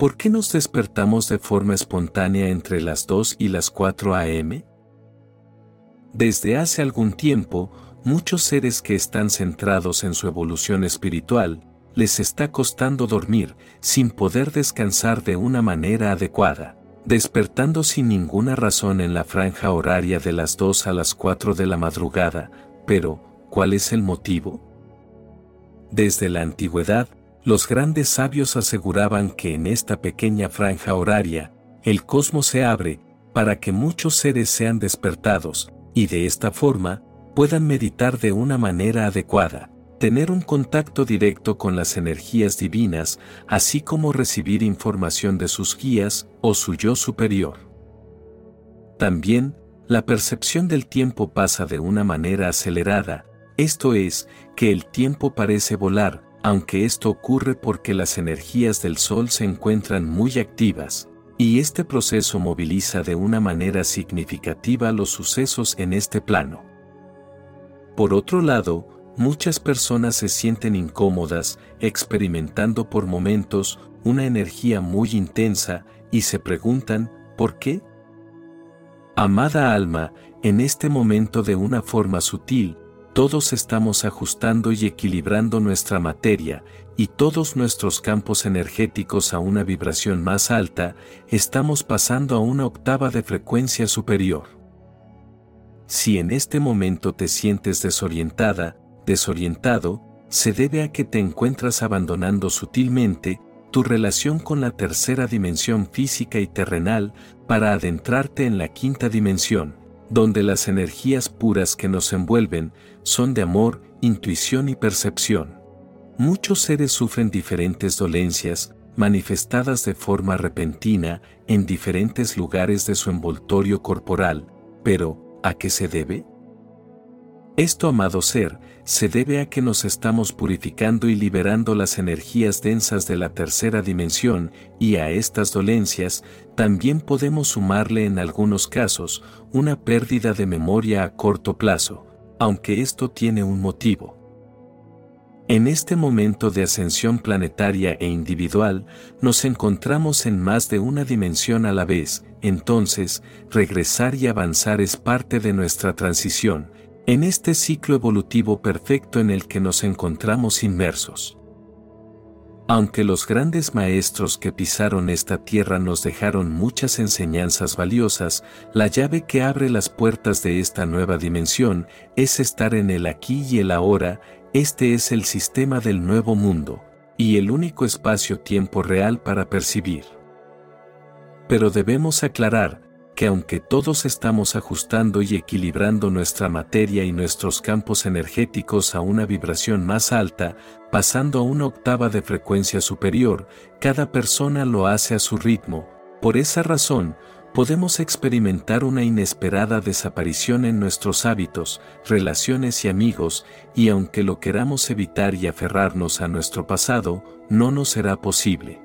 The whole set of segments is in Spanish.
¿Por qué nos despertamos de forma espontánea entre las 2 y las 4 a.m.? Desde hace algún tiempo, muchos seres que están centrados en su evolución espiritual, les está costando dormir sin poder descansar de una manera adecuada, despertando sin ninguna razón en la franja horaria de las 2 a las 4 de la madrugada, pero, ¿cuál es el motivo? Desde la antigüedad, los grandes sabios aseguraban que en esta pequeña franja horaria, el cosmos se abre, para que muchos seres sean despertados, y de esta forma, puedan meditar de una manera adecuada, tener un contacto directo con las energías divinas, así como recibir información de sus guías o su yo superior. También, la percepción del tiempo pasa de una manera acelerada, esto es, que el tiempo parece volar, aunque esto ocurre porque las energías del Sol se encuentran muy activas, y este proceso moviliza de una manera significativa los sucesos en este plano. Por otro lado, muchas personas se sienten incómodas, experimentando por momentos una energía muy intensa, y se preguntan, ¿por qué? Amada alma, en este momento de una forma sutil, todos estamos ajustando y equilibrando nuestra materia, y todos nuestros campos energéticos a una vibración más alta, estamos pasando a una octava de frecuencia superior. Si en este momento te sientes desorientada, desorientado, se debe a que te encuentras abandonando sutilmente tu relación con la tercera dimensión física y terrenal para adentrarte en la quinta dimensión, donde las energías puras que nos envuelven son de amor, intuición y percepción. Muchos seres sufren diferentes dolencias, manifestadas de forma repentina en diferentes lugares de su envoltorio corporal, pero, ¿a qué se debe? Esto, amado ser, se debe a que nos estamos purificando y liberando las energías densas de la tercera dimensión, y a estas dolencias también podemos sumarle en algunos casos una pérdida de memoria a corto plazo, aunque esto tiene un motivo. En este momento de ascensión planetaria e individual, nos encontramos en más de una dimensión a la vez, entonces, regresar y avanzar es parte de nuestra transición, en este ciclo evolutivo perfecto en el que nos encontramos inmersos. Aunque los grandes maestros que pisaron esta tierra nos dejaron muchas enseñanzas valiosas, la llave que abre las puertas de esta nueva dimensión es estar en el aquí y el ahora, este es el sistema del nuevo mundo, y el único espacio-tiempo real para percibir. Pero debemos aclarar, que aunque todos estamos ajustando y equilibrando nuestra materia y nuestros campos energéticos a una vibración más alta, pasando a una octava de frecuencia superior, cada persona lo hace a su ritmo. Por esa razón, podemos experimentar una inesperada desaparición en nuestros hábitos, relaciones y amigos, y aunque lo queramos evitar y aferrarnos a nuestro pasado, no nos será posible.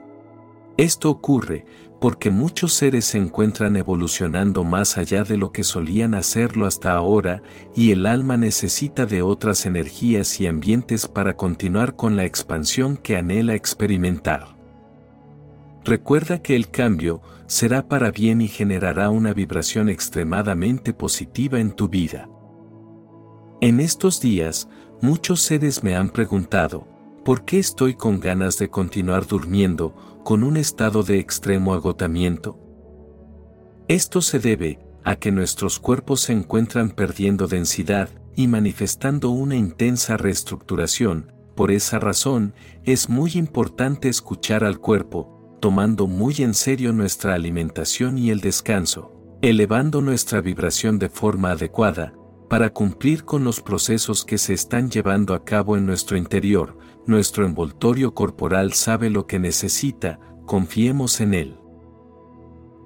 Esto ocurre porque muchos seres se encuentran evolucionando más allá de lo que solían hacerlo hasta ahora y el alma necesita de otras energías y ambientes para continuar con la expansión que anhela experimentar. Recuerda que el cambio será para bien y generará una vibración extremadamente positiva en tu vida. En estos días, muchos seres me han preguntado, ¿por qué estoy con ganas de continuar durmiendo, con un estado de extremo agotamiento? Esto se debe a que nuestros cuerpos se encuentran perdiendo densidad y manifestando una intensa reestructuración, por esa razón, es muy importante escuchar al cuerpo, tomando muy en serio nuestra alimentación y el descanso, elevando nuestra vibración de forma adecuada, para cumplir con los procesos que se están llevando a cabo en nuestro interior, nuestro envoltorio corporal sabe lo que necesita, confiemos en él.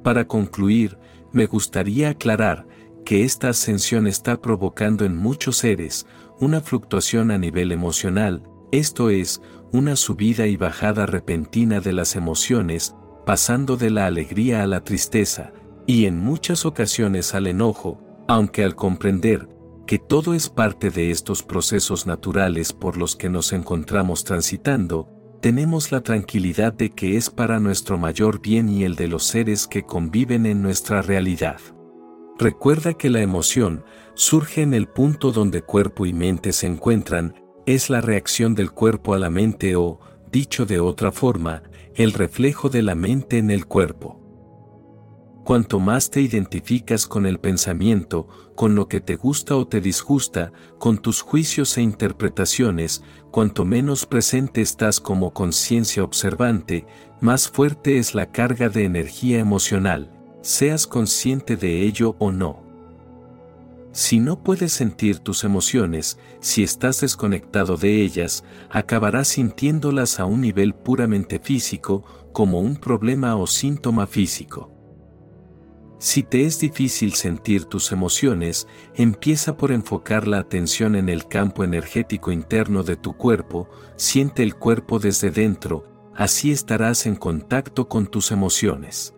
Para concluir, me gustaría aclarar que esta ascensión está provocando en muchos seres una fluctuación a nivel emocional, esto es, una subida y bajada repentina de las emociones, pasando de la alegría a la tristeza, y en muchas ocasiones al enojo, aunque al comprender que todo es parte de estos procesos naturales por los que nos encontramos transitando, tenemos la tranquilidad de que es para nuestro mayor bien y el de los seres que conviven en nuestra realidad. Recuerda que la emoción surge en el punto donde cuerpo y mente se encuentran, es la reacción del cuerpo a la mente o, dicho de otra forma, el reflejo de la mente en el cuerpo. Cuanto más te identificas con el pensamiento, con lo que te gusta o te disgusta, con tus juicios e interpretaciones, cuanto menos presente estás como conciencia observante, más fuerte es la carga de energía emocional, seas consciente de ello o no. Si no puedes sentir tus emociones, si estás desconectado de ellas, acabarás sintiéndolas a un nivel puramente físico, como un problema o síntoma físico. Si te es difícil sentir tus emociones, empieza por enfocar la atención en el campo energético interno de tu cuerpo, siente el cuerpo desde dentro, así estarás en contacto con tus emociones.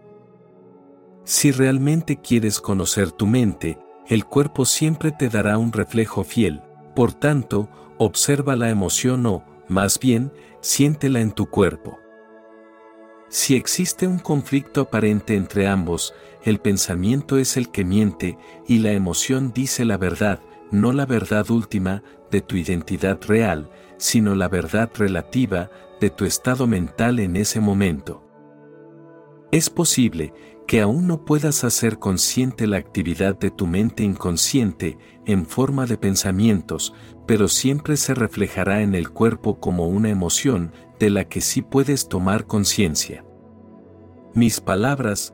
Si realmente quieres conocer tu mente, el cuerpo siempre te dará un reflejo fiel, por tanto, observa la emoción o, más bien, siéntela en tu cuerpo. Si existe un conflicto aparente entre ambos, el pensamiento es el que miente y la emoción dice la verdad, no la verdad última de tu identidad real, sino la verdad relativa de tu estado mental en ese momento. Es posible que aún no puedas hacer consciente la actividad de tu mente inconsciente en forma de pensamientos, pero siempre se reflejará en el cuerpo como una emoción de la que sí puedes tomar conciencia. Mis palabras